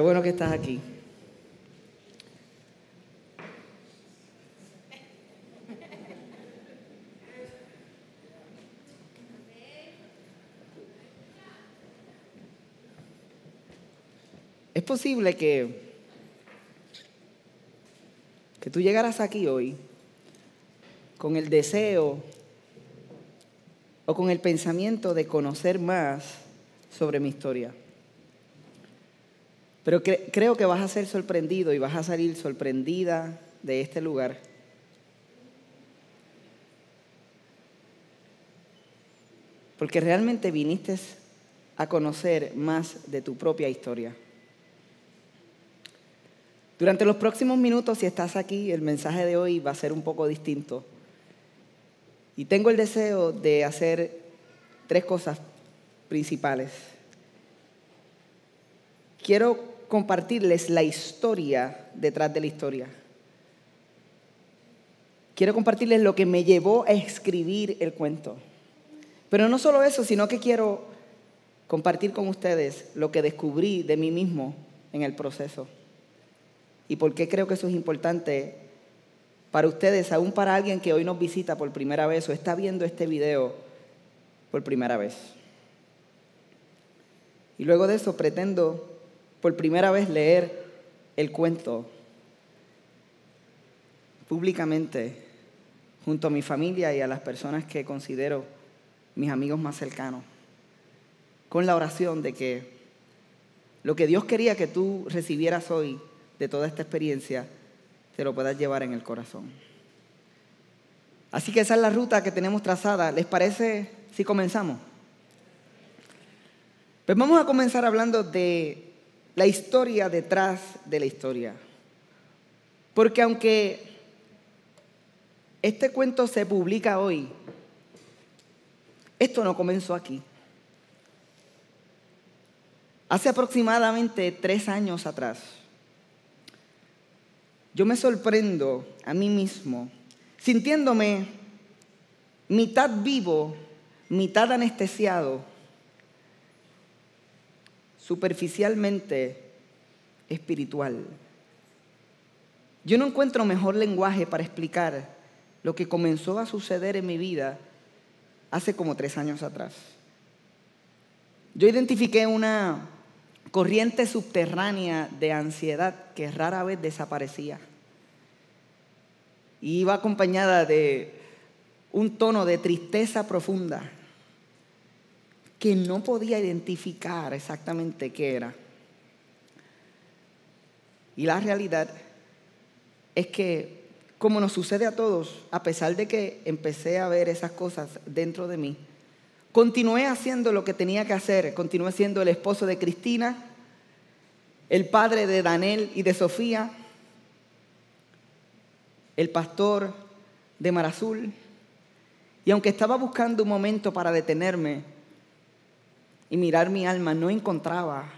Qué bueno que estás aquí. Es posible que, que tú llegaras aquí hoy con el deseo o con el pensamiento de conocer más sobre mi historia. Pero creo que vas a ser sorprendido y vas a salir sorprendida de este lugar. Porque realmente viniste a conocer más de tu propia historia. Durante los próximos minutos, si estás aquí, el mensaje de hoy va a ser un poco distinto. Y tengo el deseo de hacer tres cosas principales. Quiero compartirles la historia detrás de la historia. Quiero compartirles lo que me llevó a escribir el cuento. Pero no solo eso, sino que quiero compartir con ustedes lo que descubrí de mí mismo en el proceso. Y por qué creo que eso es importante para ustedes, aún para alguien que hoy nos visita por primera vez o está viendo este video por primera vez. Y luego de eso pretendo por primera vez leer el cuento públicamente junto a mi familia y a las personas que considero mis amigos más cercanos, con la oración de que lo que Dios quería que tú recibieras hoy de toda esta experiencia, te lo puedas llevar en el corazón. Así que esa es la ruta que tenemos trazada. ¿Les parece si comenzamos? Pues vamos a comenzar hablando de la historia detrás de la historia. Porque aunque este cuento se publica hoy, esto no comenzó aquí. Hace aproximadamente tres años atrás, yo me sorprendo a mí mismo, sintiéndome mitad vivo, mitad anestesiado, superficialmente espiritual. Yo no encuentro mejor lenguaje para explicar lo que comenzó a suceder en mi vida hace como tres años atrás. Yo identifiqué una corriente subterránea de ansiedad que rara vez desaparecía. Y iba acompañada de un tono de tristeza profunda que no podía identificar exactamente qué era. Y la realidad es que, como nos sucede a todos, a pesar de que empecé a ver esas cosas dentro de mí, Continué haciendo lo que tenía que hacer. Continué siendo el esposo de Cristina, el padre de Daniel y de Sofía, el pastor de Marazul. Y aunque estaba buscando un momento para detenerme y mirar mi alma, no encontraba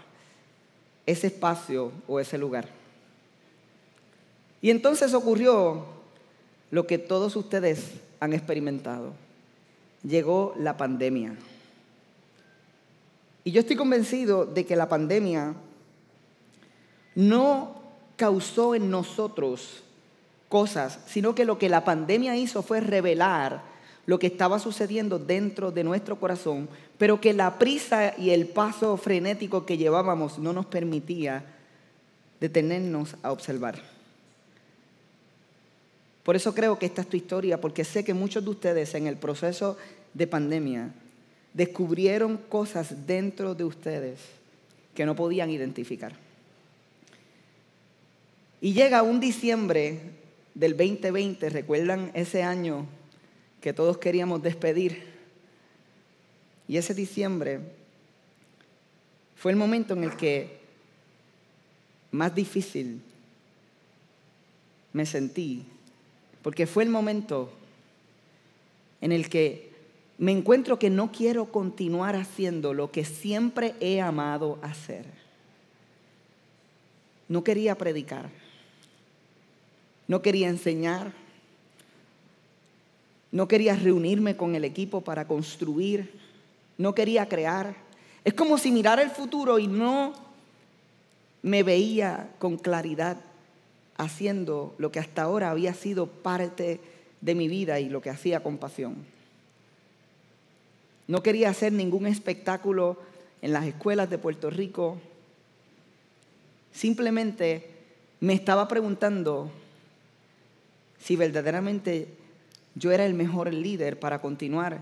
ese espacio o ese lugar. Y entonces ocurrió lo que todos ustedes han experimentado llegó la pandemia. Y yo estoy convencido de que la pandemia no causó en nosotros cosas, sino que lo que la pandemia hizo fue revelar lo que estaba sucediendo dentro de nuestro corazón, pero que la prisa y el paso frenético que llevábamos no nos permitía detenernos a observar. Por eso creo que esta es tu historia, porque sé que muchos de ustedes en el proceso de pandemia descubrieron cosas dentro de ustedes que no podían identificar. Y llega un diciembre del 2020, ¿recuerdan ese año que todos queríamos despedir? Y ese diciembre fue el momento en el que más difícil me sentí porque fue el momento en el que me encuentro que no quiero continuar haciendo lo que siempre he amado hacer. No quería predicar, no quería enseñar, no quería reunirme con el equipo para construir, no quería crear. Es como si mirara el futuro y no me veía con claridad haciendo lo que hasta ahora había sido parte de mi vida y lo que hacía con pasión. No quería hacer ningún espectáculo en las escuelas de Puerto Rico. Simplemente me estaba preguntando si verdaderamente yo era el mejor líder para continuar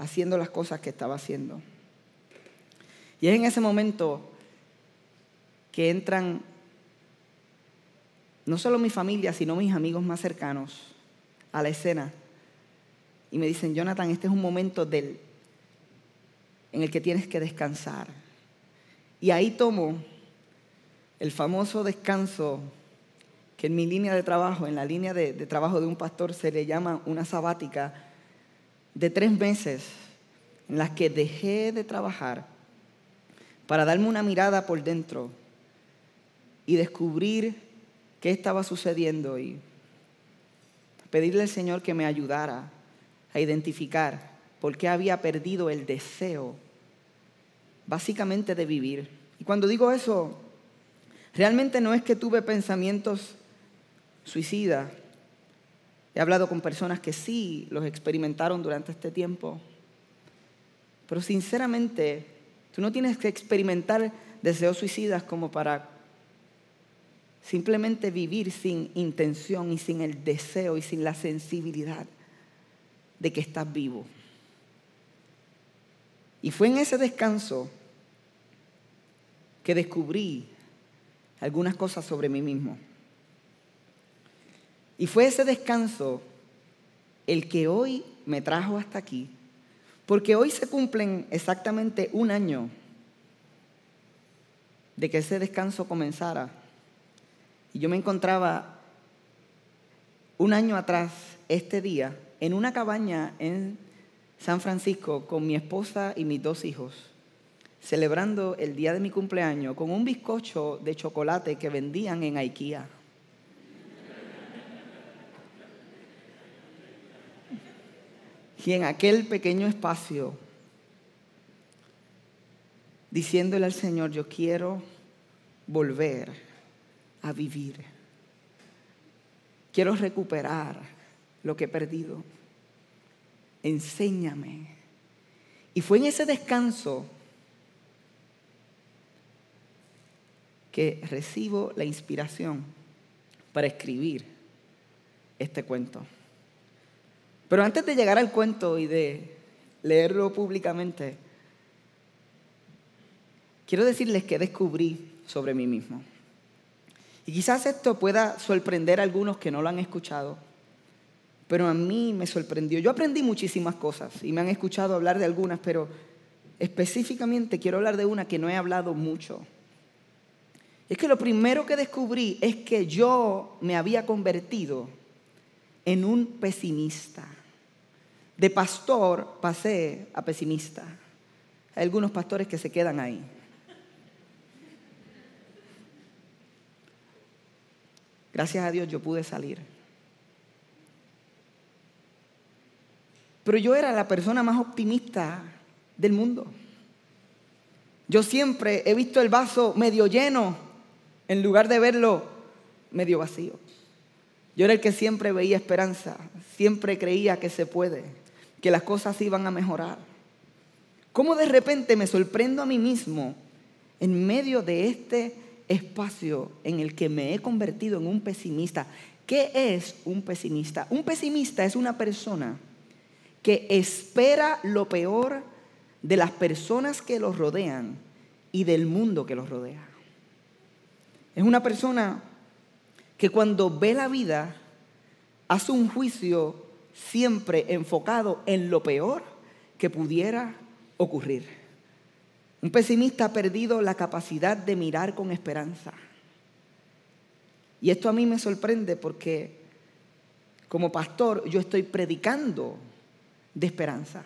haciendo las cosas que estaba haciendo. Y es en ese momento que entran no solo mi familia, sino mis amigos más cercanos a la escena y me dicen, Jonathan, este es un momento del, en el que tienes que descansar. Y ahí tomo el famoso descanso que en mi línea de trabajo, en la línea de, de trabajo de un pastor, se le llama una sabática de tres meses en las que dejé de trabajar para darme una mirada por dentro y descubrir qué estaba sucediendo y pedirle al Señor que me ayudara a identificar por qué había perdido el deseo básicamente de vivir. Y cuando digo eso, realmente no es que tuve pensamientos suicidas. He hablado con personas que sí los experimentaron durante este tiempo. Pero sinceramente, tú no tienes que experimentar deseos suicidas como para simplemente vivir sin intención y sin el deseo y sin la sensibilidad de que estás vivo. Y fue en ese descanso que descubrí algunas cosas sobre mí mismo. Y fue ese descanso el que hoy me trajo hasta aquí, porque hoy se cumplen exactamente un año de que ese descanso comenzara. Y yo me encontraba un año atrás, este día, en una cabaña en San Francisco con mi esposa y mis dos hijos, celebrando el día de mi cumpleaños con un bizcocho de chocolate que vendían en IKEA. Y en aquel pequeño espacio, diciéndole al Señor, yo quiero volver a vivir. Quiero recuperar lo que he perdido. Enséñame. Y fue en ese descanso que recibo la inspiración para escribir este cuento. Pero antes de llegar al cuento y de leerlo públicamente, quiero decirles que descubrí sobre mí mismo. Y quizás esto pueda sorprender a algunos que no lo han escuchado pero a mí me sorprendió. Yo aprendí muchísimas cosas y me han escuchado hablar de algunas, pero específicamente quiero hablar de una que no he hablado mucho. Es que lo primero que descubrí es que yo me había convertido en un pesimista. De pastor pasé a pesimista. Hay algunos pastores que se quedan ahí. Gracias a Dios yo pude salir. Pero yo era la persona más optimista del mundo. Yo siempre he visto el vaso medio lleno en lugar de verlo medio vacío. Yo era el que siempre veía esperanza, siempre creía que se puede, que las cosas iban a mejorar. ¿Cómo de repente me sorprendo a mí mismo en medio de este espacio en el que me he convertido en un pesimista? ¿Qué es un pesimista? Un pesimista es una persona que espera lo peor de las personas que los rodean y del mundo que los rodea. Es una persona que cuando ve la vida hace un juicio siempre enfocado en lo peor que pudiera ocurrir. Un pesimista ha perdido la capacidad de mirar con esperanza. Y esto a mí me sorprende porque como pastor yo estoy predicando de esperanza.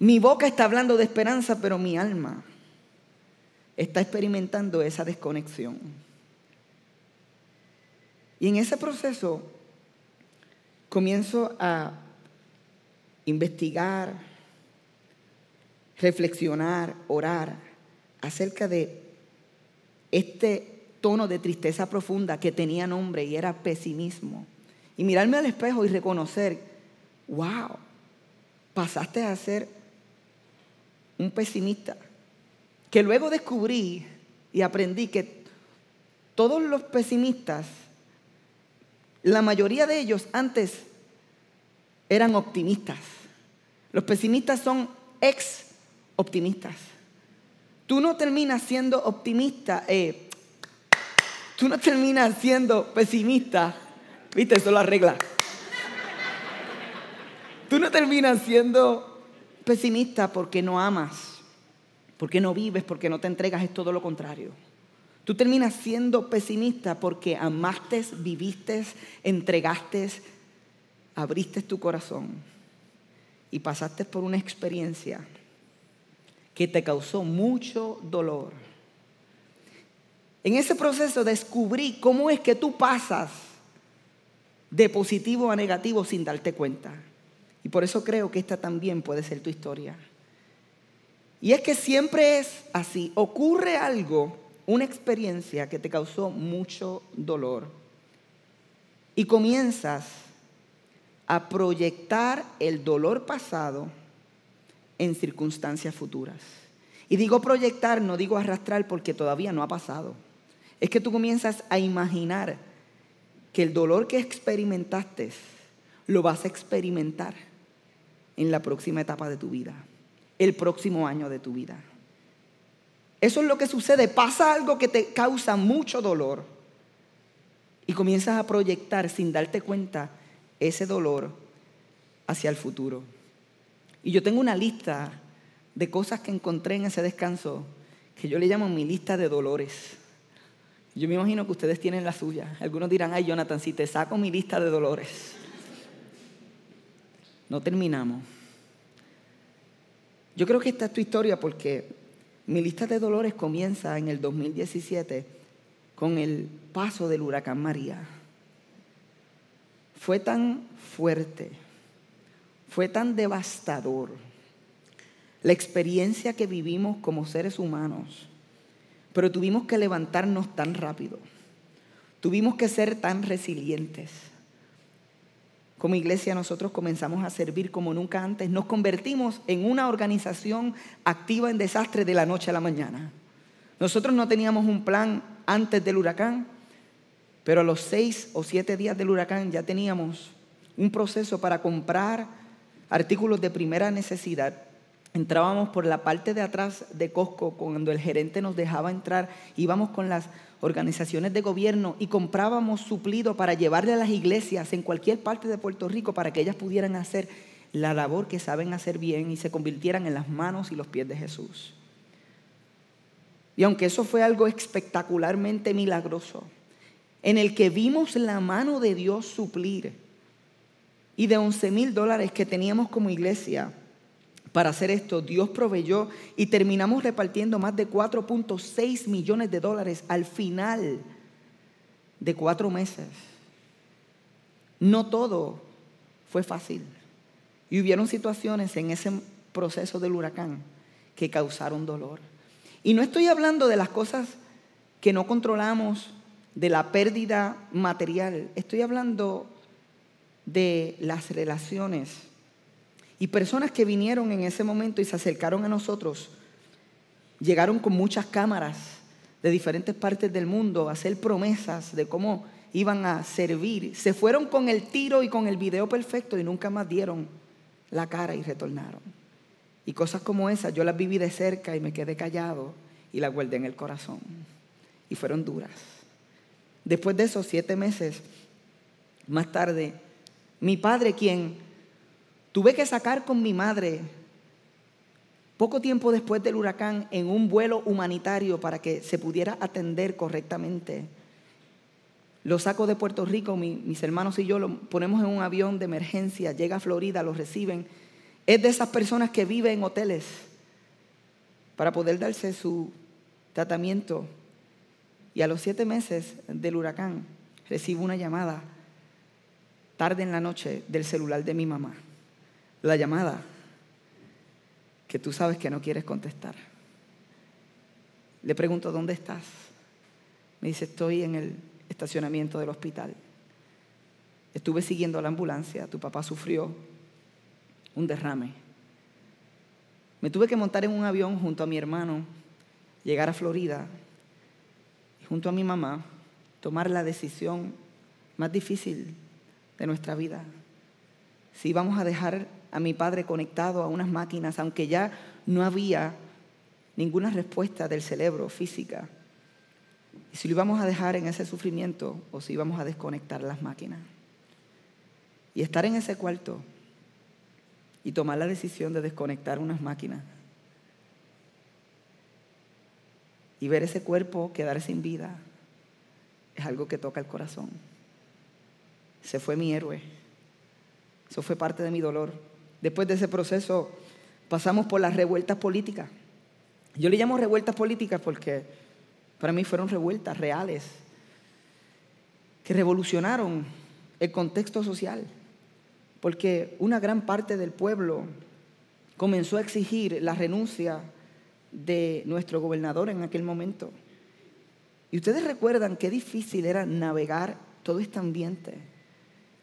Mi boca está hablando de esperanza, pero mi alma está experimentando esa desconexión. Y en ese proceso comienzo a investigar, reflexionar, orar acerca de este tono de tristeza profunda que tenía nombre y era pesimismo. Y mirarme al espejo y reconocer, wow, pasaste a ser un pesimista. Que luego descubrí y aprendí que todos los pesimistas, la mayoría de ellos antes eran optimistas. Los pesimistas son ex optimistas. Tú no terminas siendo optimista, eh, tú no terminas siendo pesimista. Viste, eso lo arregla. Tú no terminas siendo pesimista porque no amas, porque no vives, porque no te entregas, es todo lo contrario. Tú terminas siendo pesimista porque amaste, viviste, entregaste, abriste tu corazón y pasaste por una experiencia que te causó mucho dolor. En ese proceso descubrí cómo es que tú pasas de positivo a negativo sin darte cuenta. Y por eso creo que esta también puede ser tu historia. Y es que siempre es así. Ocurre algo una experiencia que te causó mucho dolor y comienzas a proyectar el dolor pasado en circunstancias futuras. Y digo proyectar, no digo arrastrar porque todavía no ha pasado. Es que tú comienzas a imaginar que el dolor que experimentaste lo vas a experimentar en la próxima etapa de tu vida, el próximo año de tu vida. Eso es lo que sucede. Pasa algo que te causa mucho dolor y comienzas a proyectar sin darte cuenta ese dolor hacia el futuro. Y yo tengo una lista de cosas que encontré en ese descanso que yo le llamo mi lista de dolores. Yo me imagino que ustedes tienen la suya. Algunos dirán, ay Jonathan, si te saco mi lista de dolores. No terminamos. Yo creo que esta es tu historia porque mi lista de dolores comienza en el 2017 con el paso del huracán María. Fue tan fuerte, fue tan devastador la experiencia que vivimos como seres humanos, pero tuvimos que levantarnos tan rápido, tuvimos que ser tan resilientes como iglesia nosotros comenzamos a servir como nunca antes. Nos convertimos en una organización activa en desastre de la noche a la mañana. Nosotros no teníamos un plan antes del huracán, pero a los seis o siete días del huracán ya teníamos un proceso para comprar artículos de primera necesidad Entrábamos por la parte de atrás de Costco cuando el gerente nos dejaba entrar, íbamos con las organizaciones de gobierno y comprábamos suplido para llevarle a las iglesias en cualquier parte de Puerto Rico para que ellas pudieran hacer la labor que saben hacer bien y se convirtieran en las manos y los pies de Jesús. Y aunque eso fue algo espectacularmente milagroso, en el que vimos la mano de Dios suplir y de 11 mil dólares que teníamos como iglesia, para hacer esto, Dios proveyó y terminamos repartiendo más de 4.6 millones de dólares al final de cuatro meses. No todo fue fácil. Y hubieron situaciones en ese proceso del huracán que causaron dolor. Y no estoy hablando de las cosas que no controlamos, de la pérdida material. Estoy hablando de las relaciones y personas que vinieron en ese momento y se acercaron a nosotros, llegaron con muchas cámaras de diferentes partes del mundo a hacer promesas de cómo iban a servir. Se fueron con el tiro y con el video perfecto y nunca más dieron la cara y retornaron. Y cosas como esas yo las viví de cerca y me quedé callado y las guardé en el corazón. Y fueron duras. Después de esos siete meses, más tarde, mi padre, quien Tuve que sacar con mi madre poco tiempo después del huracán en un vuelo humanitario para que se pudiera atender correctamente. Lo saco de Puerto Rico, mis hermanos y yo lo ponemos en un avión de emergencia, llega a Florida, lo reciben. Es de esas personas que viven en hoteles para poder darse su tratamiento. Y a los siete meses del huracán recibo una llamada tarde en la noche del celular de mi mamá la llamada que tú sabes que no quieres contestar. Le pregunto, ¿dónde estás? Me dice, estoy en el estacionamiento del hospital. Estuve siguiendo la ambulancia, tu papá sufrió un derrame. Me tuve que montar en un avión junto a mi hermano, llegar a Florida, y junto a mi mamá, tomar la decisión más difícil de nuestra vida. Si íbamos a dejar a mi padre conectado a unas máquinas, aunque ya no había ninguna respuesta del cerebro física, y si lo íbamos a dejar en ese sufrimiento o si íbamos a desconectar las máquinas. Y estar en ese cuarto y tomar la decisión de desconectar unas máquinas y ver ese cuerpo quedar sin vida es algo que toca el corazón. Se fue mi héroe. Eso fue parte de mi dolor. Después de ese proceso pasamos por las revueltas políticas. Yo le llamo revueltas políticas porque para mí fueron revueltas reales que revolucionaron el contexto social porque una gran parte del pueblo comenzó a exigir la renuncia de nuestro gobernador en aquel momento. Y ustedes recuerdan qué difícil era navegar todo este ambiente,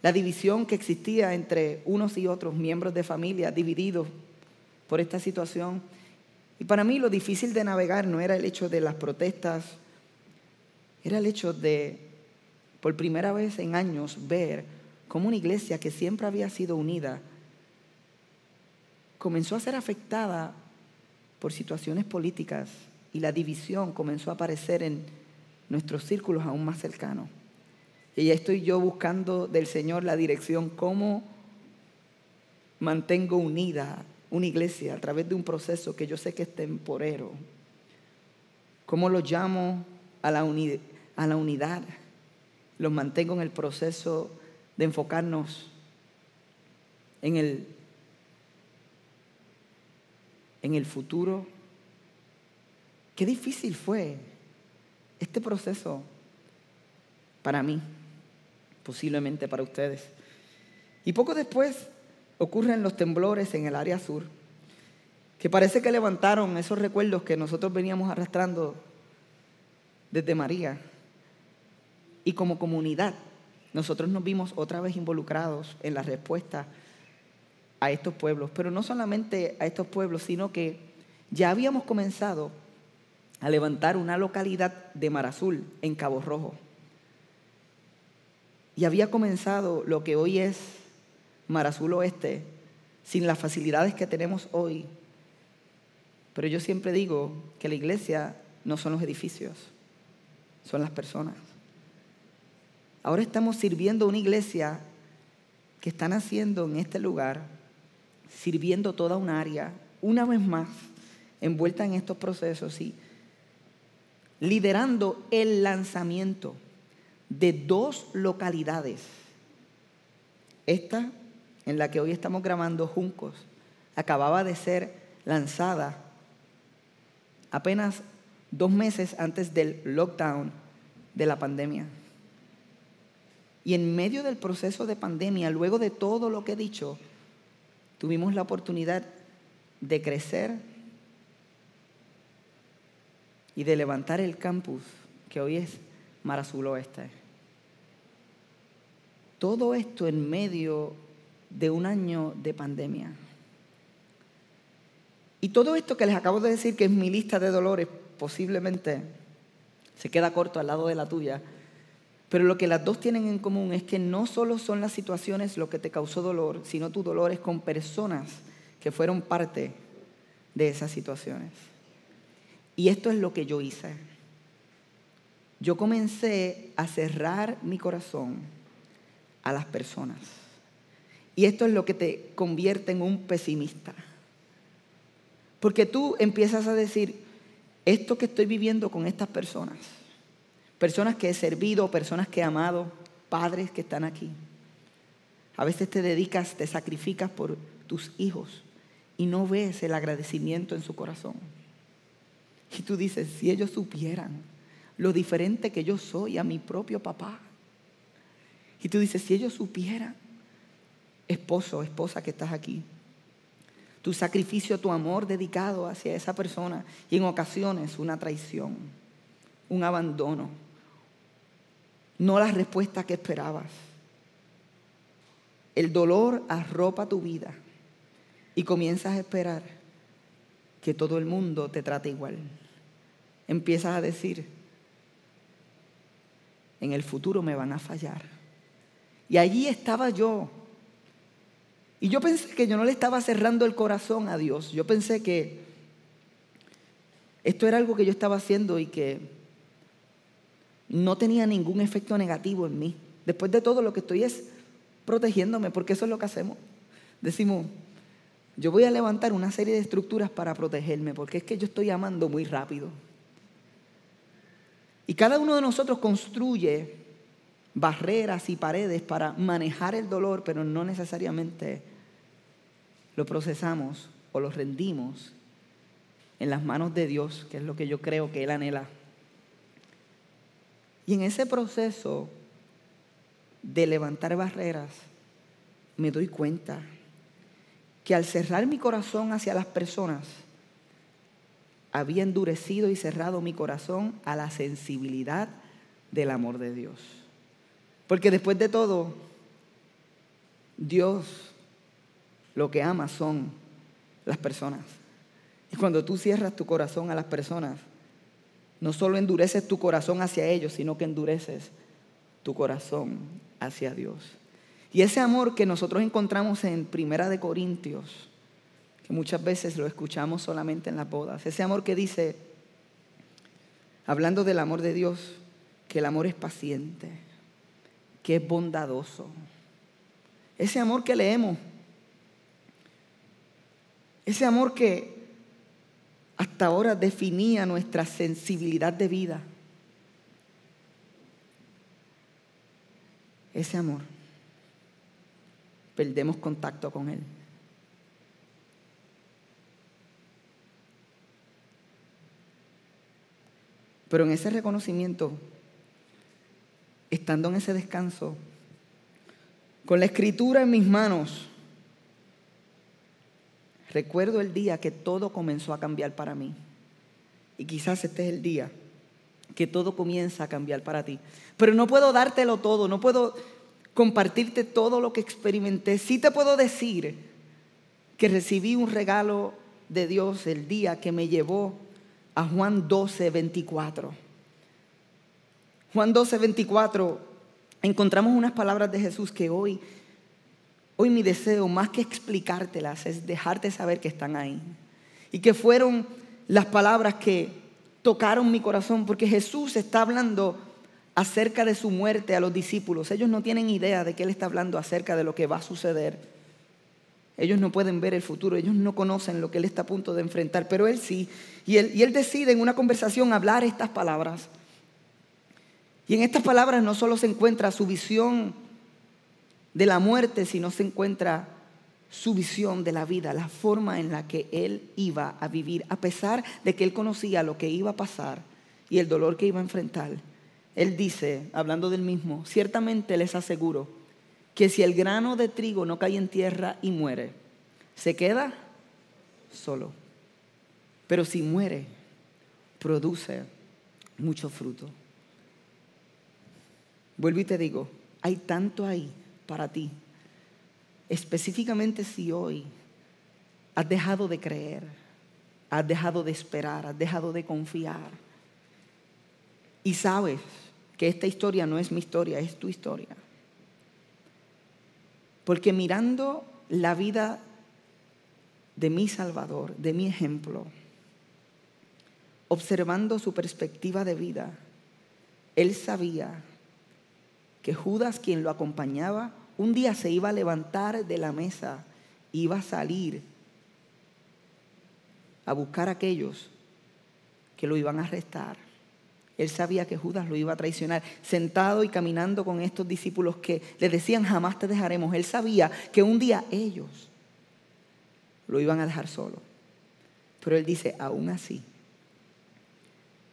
la división que existía entre unos y otros miembros de familia divididos por esta situación. Y para mí lo difícil de navegar no era el hecho de las protestas, era el hecho de, por primera vez en años, ver como una iglesia que siempre había sido unida comenzó a ser afectada por situaciones políticas y la división comenzó a aparecer en nuestros círculos aún más cercanos. Y ya estoy yo buscando del Señor la dirección, cómo mantengo unida una iglesia a través de un proceso que yo sé que es temporero. ¿Cómo lo llamo a la, a la unidad? Los mantengo en el proceso de enfocarnos en el, en el futuro. Qué difícil fue este proceso para mí, posiblemente para ustedes. Y poco después ocurren los temblores en el área sur, que parece que levantaron esos recuerdos que nosotros veníamos arrastrando desde María. Y como comunidad nosotros nos vimos otra vez involucrados en la respuesta a estos pueblos, pero no solamente a estos pueblos, sino que ya habíamos comenzado a levantar una localidad de Mar Azul en Cabo Rojo. Y había comenzado lo que hoy es Mar Azul Oeste, sin las facilidades que tenemos hoy. Pero yo siempre digo que la iglesia no son los edificios, son las personas. Ahora estamos sirviendo una iglesia que está naciendo en este lugar, sirviendo toda un área, una vez más, envuelta en estos procesos y liderando el lanzamiento de dos localidades. Esta, en la que hoy estamos grabando Juncos, acababa de ser lanzada apenas dos meses antes del lockdown de la pandemia. Y en medio del proceso de pandemia, luego de todo lo que he dicho, tuvimos la oportunidad de crecer y de levantar el campus que hoy es Mar Azul Oeste. Todo esto en medio de un año de pandemia. Y todo esto que les acabo de decir, que es mi lista de dolores, posiblemente se queda corto al lado de la tuya, pero lo que las dos tienen en común es que no solo son las situaciones lo que te causó dolor, sino tu dolor es con personas que fueron parte de esas situaciones. Y esto es lo que yo hice. Yo comencé a cerrar mi corazón a las personas. Y esto es lo que te convierte en un pesimista. Porque tú empiezas a decir, esto que estoy viviendo con estas personas, personas que he servido, personas que he amado, padres que están aquí. A veces te dedicas, te sacrificas por tus hijos y no ves el agradecimiento en su corazón. Y tú dices, si ellos supieran lo diferente que yo soy a mi propio papá. Y tú dices, si ellos supieran, esposo, esposa que estás aquí, tu sacrificio, tu amor dedicado hacia esa persona y en ocasiones una traición, un abandono no la respuesta que esperabas. El dolor arropa tu vida y comienzas a esperar que todo el mundo te trate igual. Empiezas a decir, en el futuro me van a fallar. Y allí estaba yo. Y yo pensé que yo no le estaba cerrando el corazón a Dios. Yo pensé que esto era algo que yo estaba haciendo y que no tenía ningún efecto negativo en mí. Después de todo lo que estoy es protegiéndome, porque eso es lo que hacemos. Decimos, yo voy a levantar una serie de estructuras para protegerme, porque es que yo estoy amando muy rápido. Y cada uno de nosotros construye barreras y paredes para manejar el dolor, pero no necesariamente lo procesamos o lo rendimos en las manos de Dios, que es lo que yo creo que Él anhela. Y en ese proceso de levantar barreras, me doy cuenta que al cerrar mi corazón hacia las personas, había endurecido y cerrado mi corazón a la sensibilidad del amor de Dios. Porque después de todo, Dios lo que ama son las personas. Y cuando tú cierras tu corazón a las personas, no solo endureces tu corazón hacia ellos, sino que endureces tu corazón hacia Dios. Y ese amor que nosotros encontramos en Primera de Corintios, que muchas veces lo escuchamos solamente en las bodas, ese amor que dice, hablando del amor de Dios, que el amor es paciente, que es bondadoso. Ese amor que leemos, ese amor que hasta ahora definía nuestra sensibilidad de vida. Ese amor perdemos contacto con Él. Pero en ese reconocimiento, estando en ese descanso, con la escritura en mis manos, recuerdo el día que todo comenzó a cambiar para mí. Y quizás este es el día que todo comienza a cambiar para ti. Pero no puedo dártelo todo, no puedo compartirte todo lo que experimenté. Sí te puedo decir que recibí un regalo de Dios el día que me llevó a Juan 12, 24. Juan 12, 24, encontramos unas palabras de Jesús que hoy, hoy mi deseo, más que explicártelas, es dejarte saber que están ahí. Y que fueron las palabras que tocaron mi corazón, porque Jesús está hablando acerca de su muerte a los discípulos. Ellos no tienen idea de que Él está hablando acerca de lo que va a suceder. Ellos no pueden ver el futuro, ellos no conocen lo que Él está a punto de enfrentar, pero Él sí. Y Él, decide en una conversación hablar estas palabras. Y en estas palabras no solo se encuentra su visión de la muerte, sino se encuentra su visión de la vida, la forma en la que Él iba a vivir, a pesar de que Él conocía lo que iba a pasar y el dolor que iba a enfrentar. Él dice, hablando del mismo, ciertamente les aseguro que si el grano de trigo no cae en tierra y muere, se queda solo. Pero si muere, produce mucho fruto. Vuelvo y te digo, hay tanto ahí para ti. Específicamente si hoy has dejado de creer, has dejado de esperar, has dejado de confiar y sabes que esta historia no es mi historia, es tu historia. Porque mirando la vida de mi Salvador, de mi ejemplo, observando su perspectiva de vida, él sabía que Judas, quien lo acompañaba, un día se iba a levantar de la mesa, iba a salir a buscar a aquellos que lo iban a arrestar. Él sabía que Judas lo iba a traicionar, sentado y caminando con estos discípulos que le decían jamás te dejaremos. Él sabía que un día ellos lo iban a dejar solo. Pero él dice, aún así,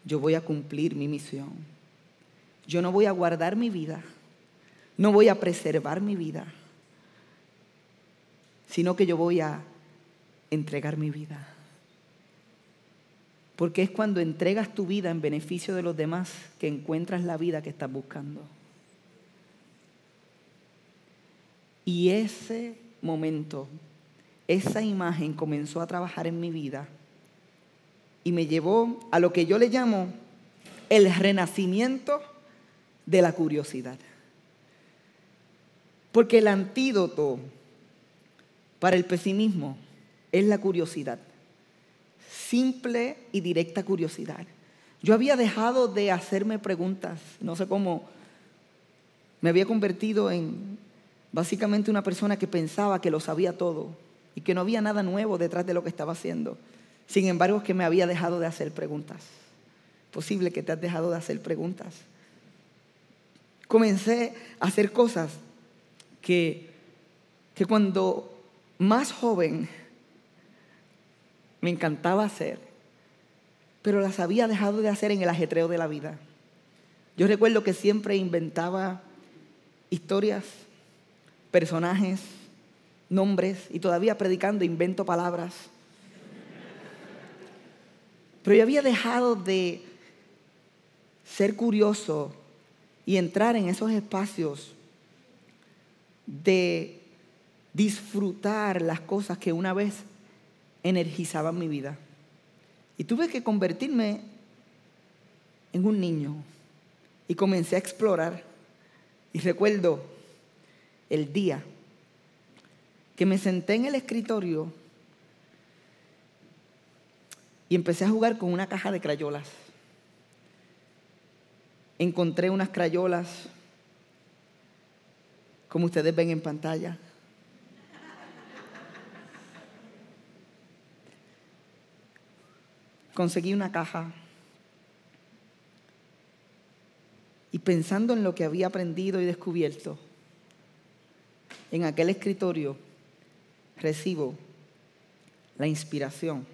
yo voy a cumplir mi misión. Yo no voy a guardar mi vida, no voy a preservar mi vida, sino que yo voy a entregar mi vida. Porque es cuando entregas tu vida en beneficio de los demás que encuentras la vida que estás buscando. Y ese momento, esa imagen comenzó a trabajar en mi vida y me llevó a lo que yo le llamo el renacimiento de la curiosidad. Porque el antídoto para el pesimismo es la curiosidad. Simple y directa curiosidad. Yo había dejado de hacerme preguntas, no sé cómo, me había convertido en básicamente una persona que pensaba que lo sabía todo y que no había nada nuevo detrás de lo que estaba haciendo. Sin embargo, que me había dejado de hacer preguntas. Posible que te has dejado de hacer preguntas. Comencé a hacer cosas que, que cuando más joven me encantaba hacer, pero las había dejado de hacer en el ajetreo de la vida. Yo recuerdo que siempre inventaba historias, personajes, nombres, y todavía predicando invento palabras. Pero yo había dejado de ser curioso y entrar en esos espacios de disfrutar las cosas que una vez energizaban mi vida. Y tuve que convertirme en un niño y comencé a explorar. Y recuerdo el día que me senté en el escritorio y empecé a jugar con una caja de crayolas. Encontré unas crayolas como ustedes ven en pantalla. Conseguí una caja y pensando en lo que había aprendido y descubierto, en aquel escritorio recibo la inspiración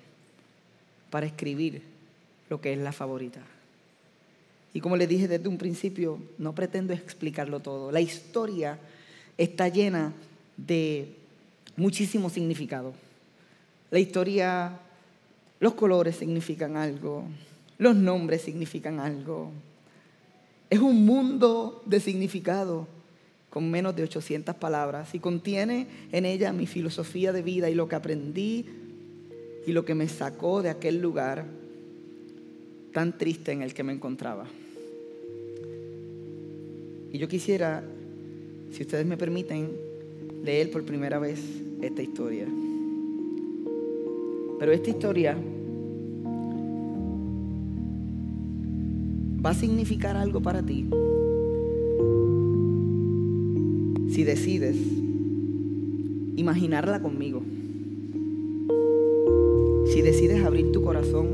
para escribir lo que es la favorita. Y como les dije desde un principio, no pretendo explicarlo todo. La historia está llena de muchísimo significado. La historia, los colores significan algo, los nombres significan algo. Es un mundo de significado con menos de 800 palabras y contiene en ella mi filosofía de vida y lo que aprendí y lo que me sacó de aquel lugar tan triste en el que me encontraba. Y yo quisiera si ustedes me permiten, leer por primera vez esta historia. Pero esta historia va a significar algo para ti si decides imaginarla conmigo. Si decides abrir tu corazón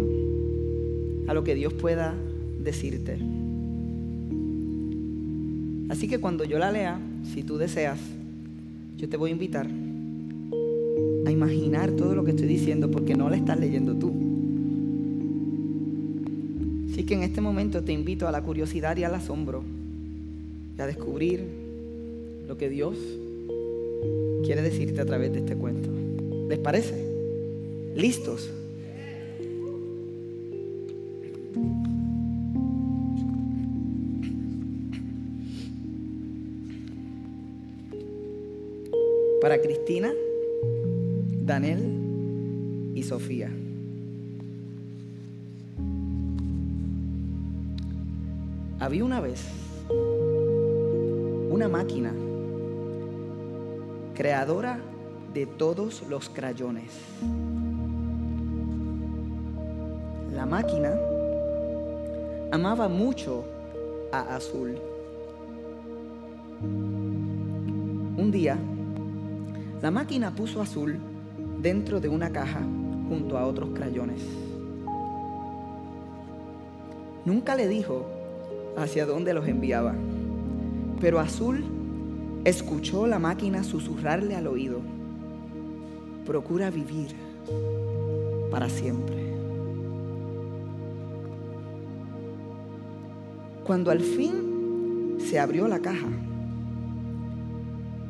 a lo que Dios pueda decirte. Así que cuando yo la lea, si tú deseas, yo te voy a invitar a imaginar todo lo que estoy diciendo porque no la estás leyendo tú. Así que en este momento te invito a la curiosidad y al asombro y a descubrir lo que Dios quiere decirte a través de este cuento. ¿Les parece? ¿Listos? para Cristina, Daniel y Sofía. Había una vez una máquina creadora de todos los crayones. La máquina amaba mucho a Azul. Un día, la máquina puso azul dentro de una caja junto a otros crayones. Nunca le dijo hacia dónde los enviaba, pero azul escuchó la máquina susurrarle al oído, procura vivir para siempre. Cuando al fin se abrió la caja,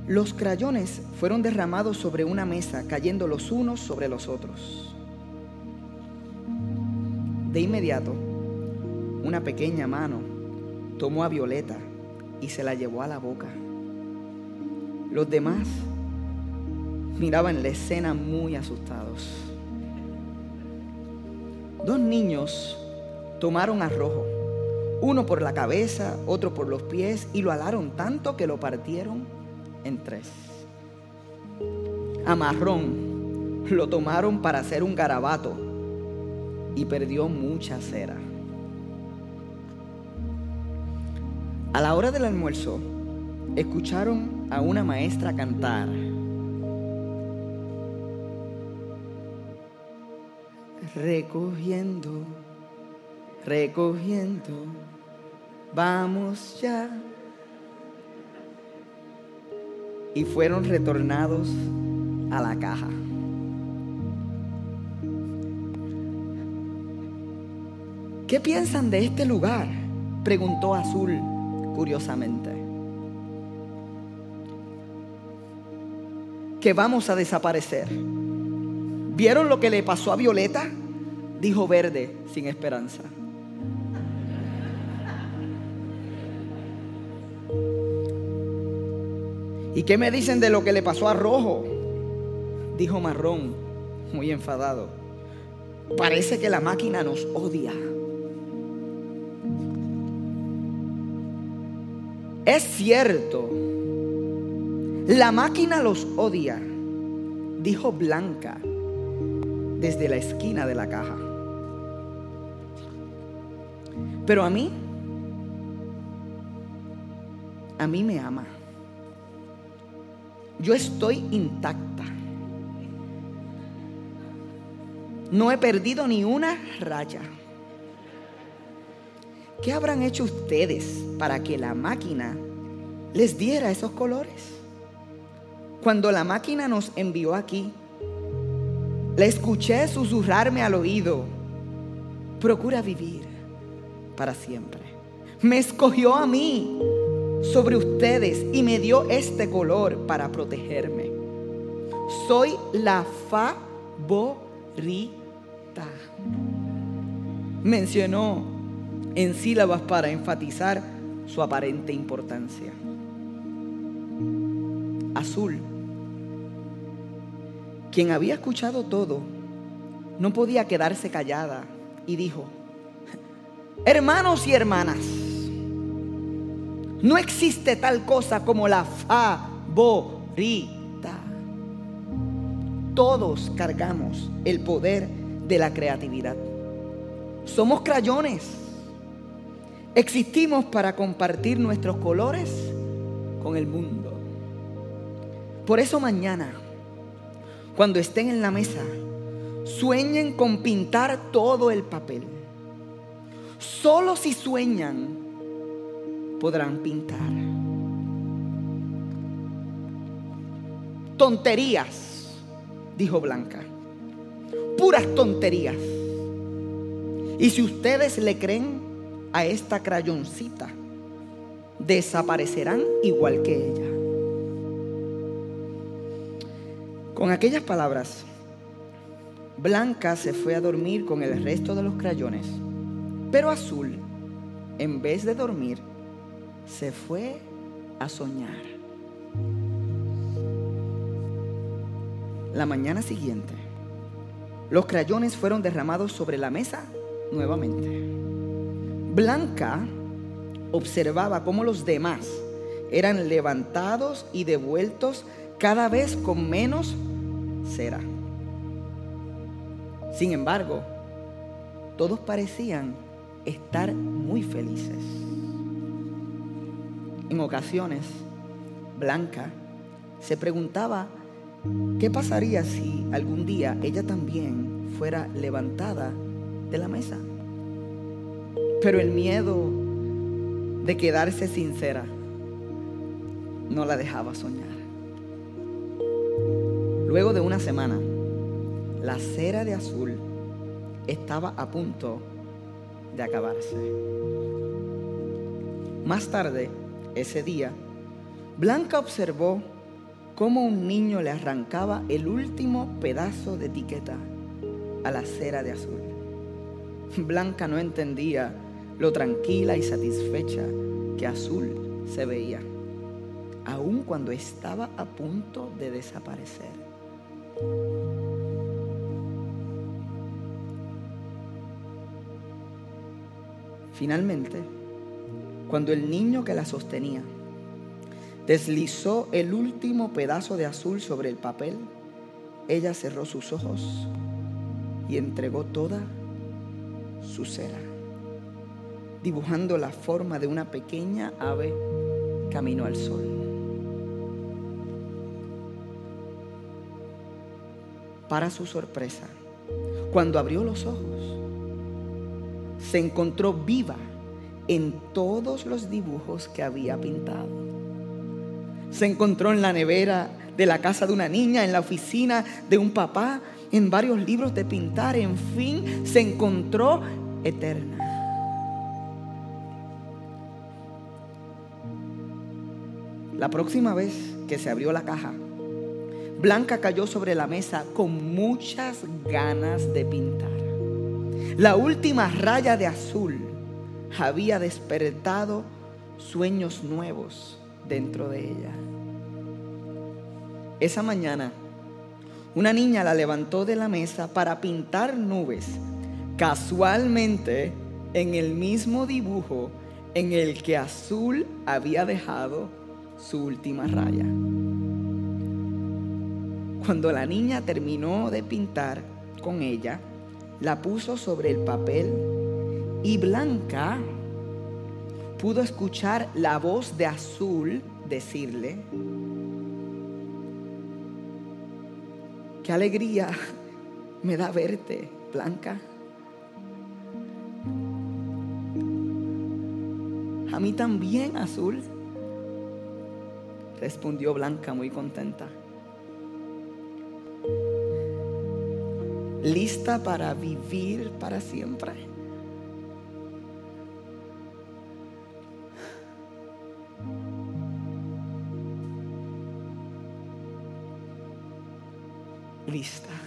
los crayones fueron derramados sobre una mesa, cayendo los unos sobre los otros. De inmediato, una pequeña mano tomó a Violeta y se la llevó a la boca. Los demás miraban la escena muy asustados. Dos niños tomaron a Rojo, uno por la cabeza, otro por los pies, y lo alaron tanto que lo partieron en tres. A Marrón lo tomaron para hacer un garabato y perdió mucha cera. A la hora del almuerzo, escucharon a una maestra cantar. Recogiendo, recogiendo, vamos ya. Y fueron retornados a la caja. ¿Qué piensan de este lugar? Preguntó Azul curiosamente. Que vamos a desaparecer. ¿Vieron lo que le pasó a Violeta? Dijo Verde sin esperanza. ¿Y qué me dicen de lo que le pasó a Rojo? Dijo Marrón, muy enfadado. Parece que la máquina nos odia. Es cierto, la máquina los odia, dijo Blanca desde la esquina de la caja. Pero a mí, a mí me ama. Yo estoy intacta. No he perdido ni una raya. ¿Qué habrán hecho ustedes para que la máquina les diera esos colores? Cuando la máquina nos envió aquí, la escuché susurrarme al oído, procura vivir para siempre. Me escogió a mí sobre ustedes y me dio este color para protegerme. Soy la favorita. Mencionó en sílabas para enfatizar su aparente importancia. Azul, quien había escuchado todo, no podía quedarse callada y dijo, hermanos y hermanas, no existe tal cosa como la favorita. Todos cargamos el poder de la creatividad. Somos crayones Existimos para compartir nuestros colores con el mundo. Por eso mañana, cuando estén en la mesa, sueñen con pintar todo el papel. Solo si sueñan, podrán pintar. Tonterías, dijo Blanca. Puras tonterías. Y si ustedes le creen, a esta crayoncita, desaparecerán igual que ella. Con aquellas palabras, Blanca se fue a dormir con el resto de los crayones, pero Azul, en vez de dormir, se fue a soñar. La mañana siguiente, los crayones fueron derramados sobre la mesa nuevamente. Blanca observaba cómo los demás eran levantados y devueltos cada vez con menos cera. Sin embargo, todos parecían estar muy felices. En ocasiones, Blanca se preguntaba qué pasaría si algún día ella también fuera levantada de la mesa. Pero el miedo de quedarse sincera no la dejaba soñar. Luego de una semana, la cera de azul estaba a punto de acabarse. Más tarde, ese día, Blanca observó cómo un niño le arrancaba el último pedazo de etiqueta a la cera de azul. Blanca no entendía lo tranquila y satisfecha que Azul se veía. aun cuando estaba a punto de desaparecer. Finalmente, cuando el niño que la sostenía deslizó el último pedazo de azul sobre el papel, ella cerró sus ojos y entregó toda su cera, dibujando la forma de una pequeña ave camino al sol. Para su sorpresa, cuando abrió los ojos, se encontró viva en todos los dibujos que había pintado. Se encontró en la nevera de la casa de una niña, en la oficina de un papá, en varios libros de pintar, en fin, se encontró eterna. La próxima vez que se abrió la caja, Blanca cayó sobre la mesa con muchas ganas de pintar. La última raya de azul había despertado sueños nuevos dentro de ella. Esa mañana, una niña la levantó de la mesa para pintar nubes, casualmente en el mismo dibujo en el que Azul había dejado su última raya. Cuando la niña terminó de pintar con ella, la puso sobre el papel y Blanca pudo escuchar la voz de Azul decirle, qué alegría me da verte, Blanca. A mí también, Azul, respondió Blanca muy contenta. lista para vivir para siempre. Lista.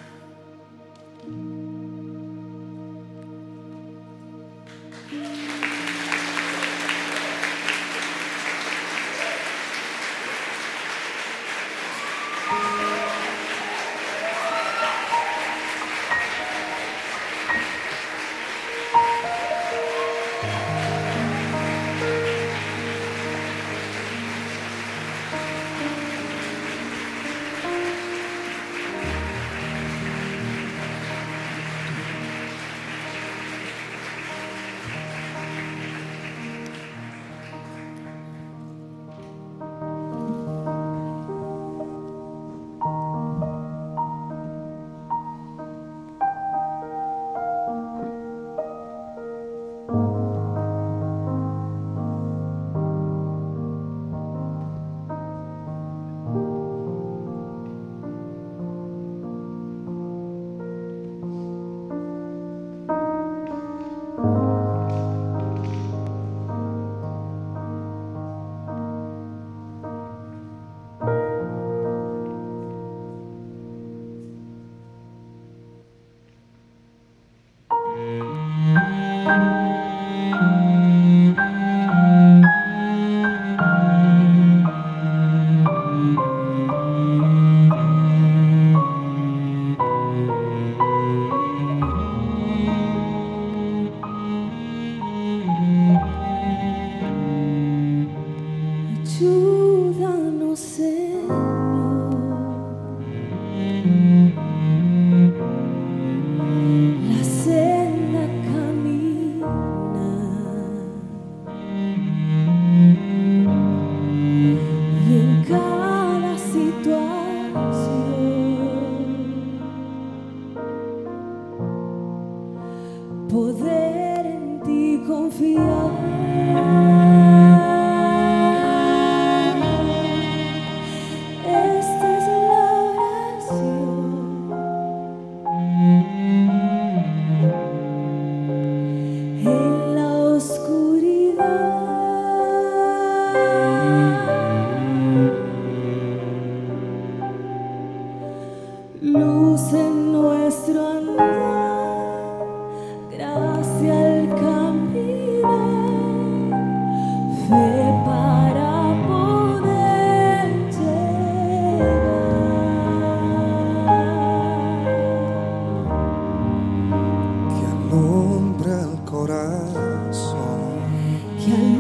can.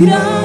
Gracias.